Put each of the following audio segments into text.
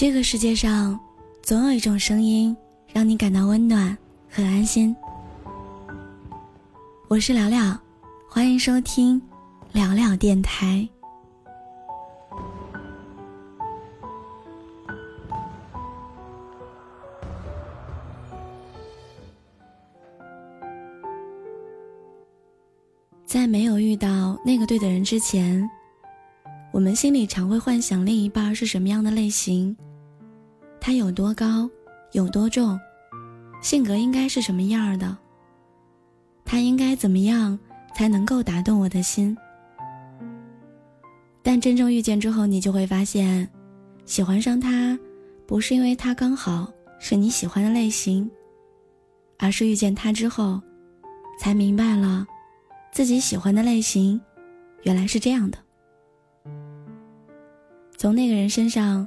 这个世界上，总有一种声音让你感到温暖和安心。我是聊聊，欢迎收听聊聊电台。在没有遇到那个对的人之前，我们心里常会幻想另一半是什么样的类型，他有多高，有多重，性格应该是什么样的，他应该怎么样才能够打动我的心。但真正遇见之后，你就会发现，喜欢上他，不是因为他刚好是你喜欢的类型，而是遇见他之后，才明白了。自己喜欢的类型，原来是这样的。从那个人身上，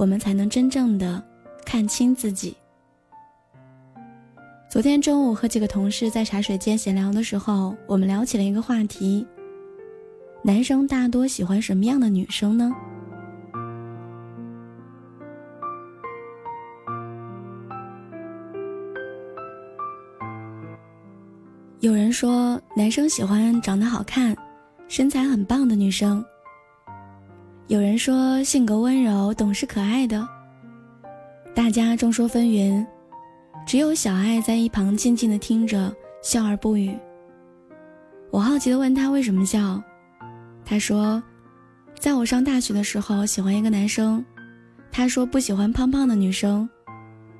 我们才能真正的看清自己。昨天中午和几个同事在茶水间闲聊的时候，我们聊起了一个话题：男生大多喜欢什么样的女生呢？有人说，男生喜欢长得好看、身材很棒的女生。有人说，性格温柔、懂事可爱的。大家众说纷纭，只有小爱在一旁静静的听着，笑而不语。我好奇的问他为什么笑，他说，在我上大学的时候喜欢一个男生，他说不喜欢胖胖的女生，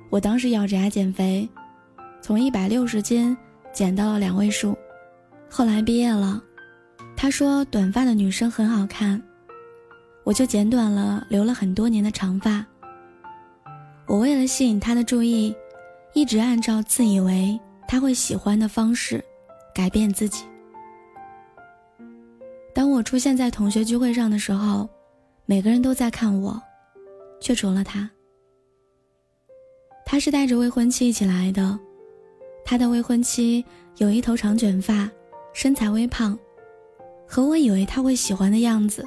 我当时咬着牙减肥，从一百六十斤。减到了两位数，后来毕业了，他说短发的女生很好看，我就剪短了，留了很多年的长发。我为了吸引他的注意，一直按照自以为他会喜欢的方式改变自己。当我出现在同学聚会上的时候，每个人都在看我，却除了他。他是带着未婚妻一起来的。他的未婚妻有一头长卷发，身材微胖，和我以为他会喜欢的样子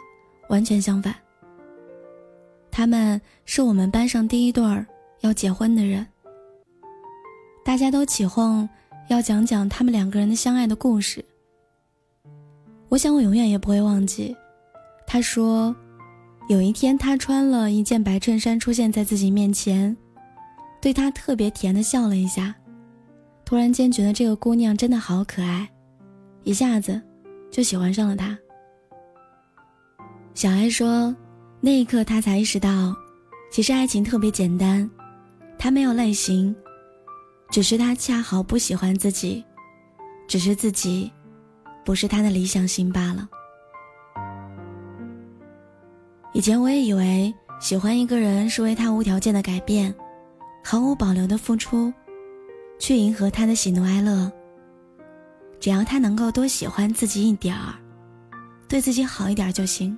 完全相反。他们是我们班上第一对儿要结婚的人，大家都起哄要讲讲他们两个人的相爱的故事。我想我永远也不会忘记，他说，有一天他穿了一件白衬衫出现在自己面前，对他特别甜的笑了一下。突然间觉得这个姑娘真的好可爱，一下子就喜欢上了她。小爱说，那一刻她才意识到，其实爱情特别简单，它没有类型，只是他恰好不喜欢自己，只是自己不是他的理想型罢了。以前我也以为喜欢一个人是为他无条件的改变，毫无保留的付出。去迎合他的喜怒哀乐。只要他能够多喜欢自己一点儿，对自己好一点就行。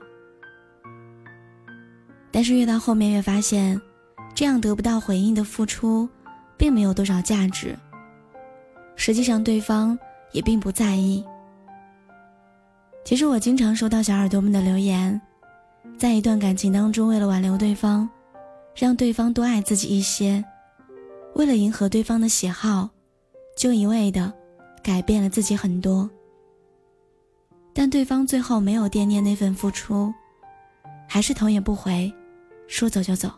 但是越到后面越发现，这样得不到回应的付出，并没有多少价值。实际上对方也并不在意。其实我经常收到小耳朵们的留言，在一段感情当中，为了挽留对方，让对方多爱自己一些。为了迎合对方的喜好，就一味的改变了自己很多。但对方最后没有惦念那份付出，还是头也不回，说走就走。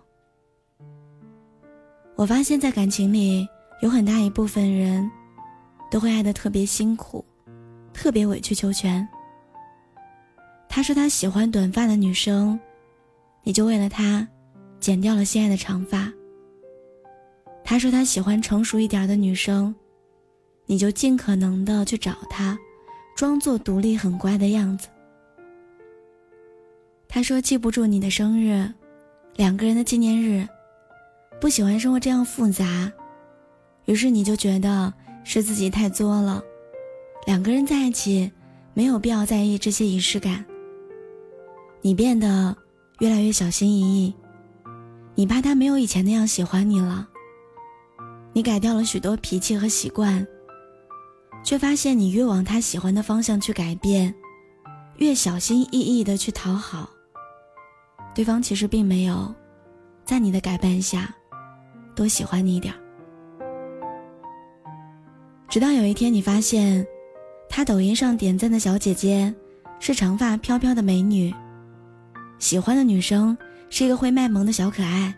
我发现，在感情里，有很大一部分人，都会爱的特别辛苦，特别委曲求全。他说他喜欢短发的女生，你就为了他，剪掉了心爱的长发。他说他喜欢成熟一点的女生，你就尽可能的去找他，装作独立很乖的样子。他说记不住你的生日，两个人的纪念日，不喜欢生活这样复杂，于是你就觉得是自己太作了，两个人在一起没有必要在意这些仪式感。你变得越来越小心翼翼，你怕他没有以前那样喜欢你了。你改掉了许多脾气和习惯，却发现你越往他喜欢的方向去改变，越小心翼翼的去讨好。对方其实并没有在你的改变下，多喜欢你一点。直到有一天，你发现，他抖音上点赞的小姐姐，是长发飘飘的美女，喜欢的女生是一个会卖萌的小可爱。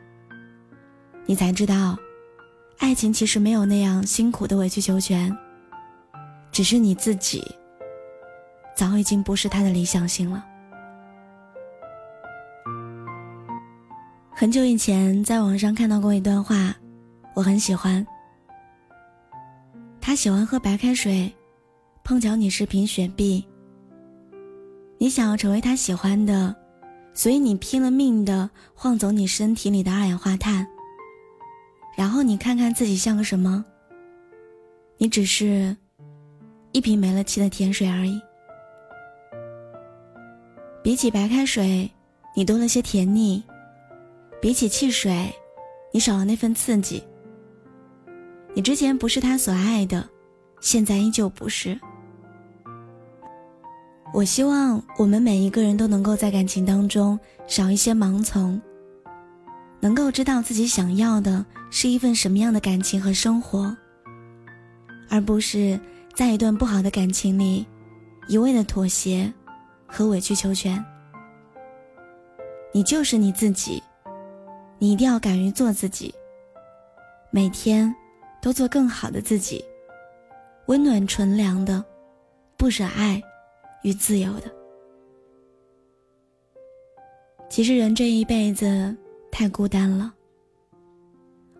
你才知道，爱情其实没有那样辛苦的委曲求全，只是你自己，早已经不是他的理想型了。很久以前，在网上看到过一段话，我很喜欢。他喜欢喝白开水，碰巧你是瓶雪碧。你想要成为他喜欢的，所以你拼了命的晃走你身体里的二氧化碳。然后你看看自己像个什么？你只是一瓶没了气的甜水而已。比起白开水，你多了些甜腻。比起汽水，你少了那份刺激。你之前不是他所爱的，现在依旧不是。我希望我们每一个人都能够在感情当中少一些盲从，能够知道自己想要的是一份什么样的感情和生活，而不是在一段不好的感情里一味的妥协和委曲求全。你就是你自己。你一定要敢于做自己，每天都做更好的自己，温暖纯良的，不舍爱与自由的。其实人这一辈子太孤单了，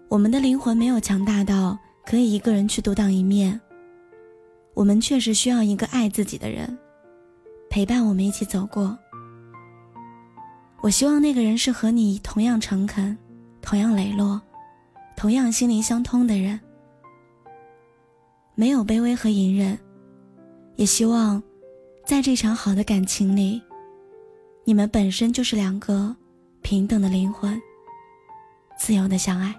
我们的灵魂没有强大到可以一个人去独当一面，我们确实需要一个爱自己的人，陪伴我们一起走过。我希望那个人是和你同样诚恳、同样磊落、同样心灵相通的人，没有卑微和隐忍。也希望，在这场好的感情里，你们本身就是两个平等的灵魂，自由的相爱。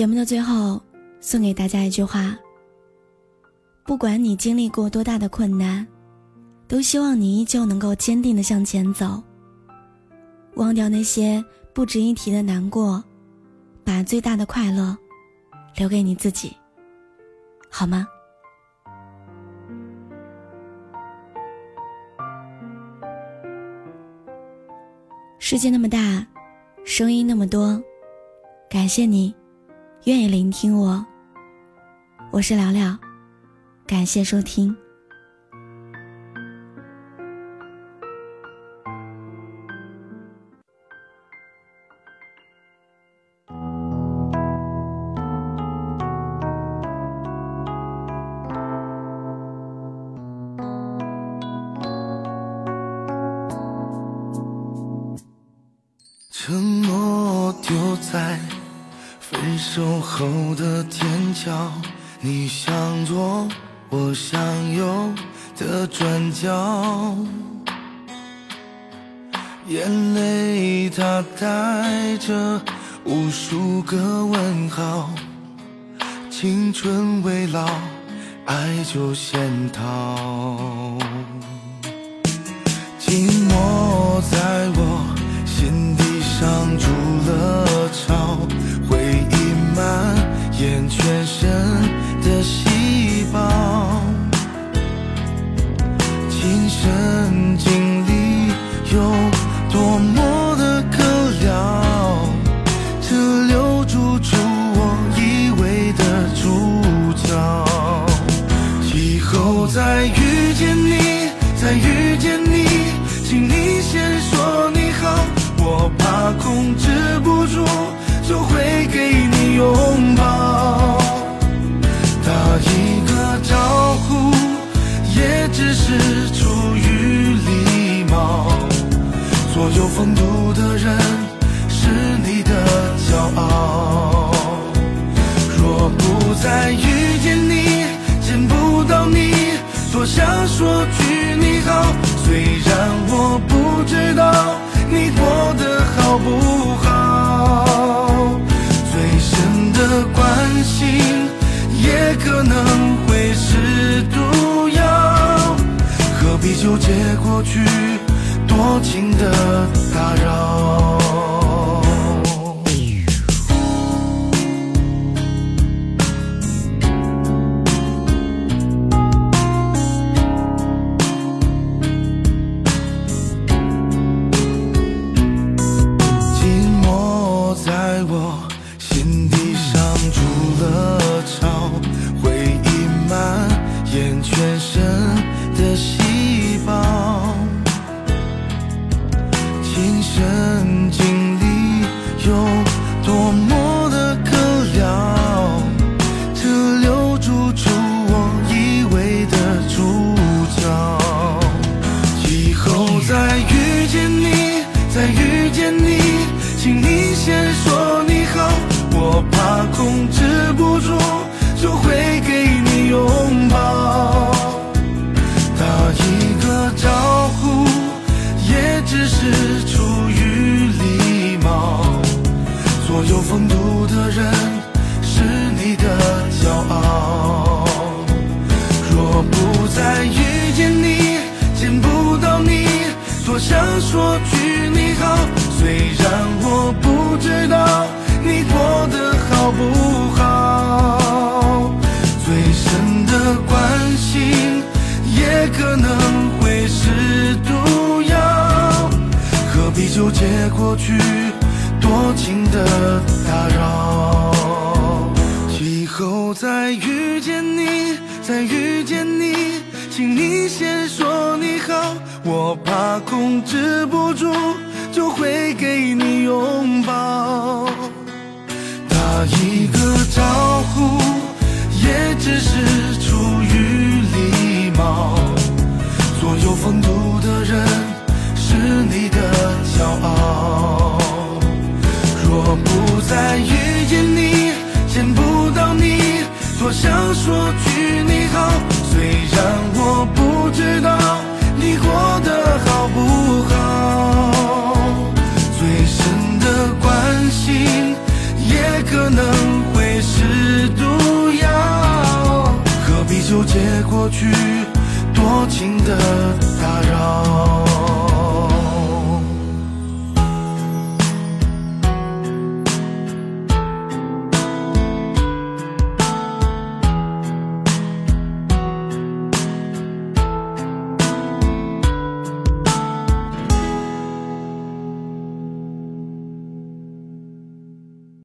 节目的最后，送给大家一句话：不管你经历过多大的困难，都希望你依旧能够坚定的向前走。忘掉那些不值一提的难过，把最大的快乐留给你自己，好吗？世界那么大，声音那么多，感谢你。愿意聆听我，我是聊聊，感谢收听。承诺丢在。分。手后的天桥，你向左，我向右的转角，眼泪它带着无数个问号，青春未老，爱就先逃，结过去，多情的打扰。再遇见你，见不到你，多想说句你好。虽然我不知道你过得好不好，最深的关心也可能会是毒药。何必纠结过去，多情的打扰？以后再遇见你，再遇，请你先说你好，我怕控制不住，就会给你拥抱。打一个招呼，也只是出于礼貌。所有风度的人是你的骄傲。若不再遇见你，见不到你，多想说句你好。但我不知道你过得好不好，最深的关心也可能会是毒药。何必纠结过去，多情的打扰？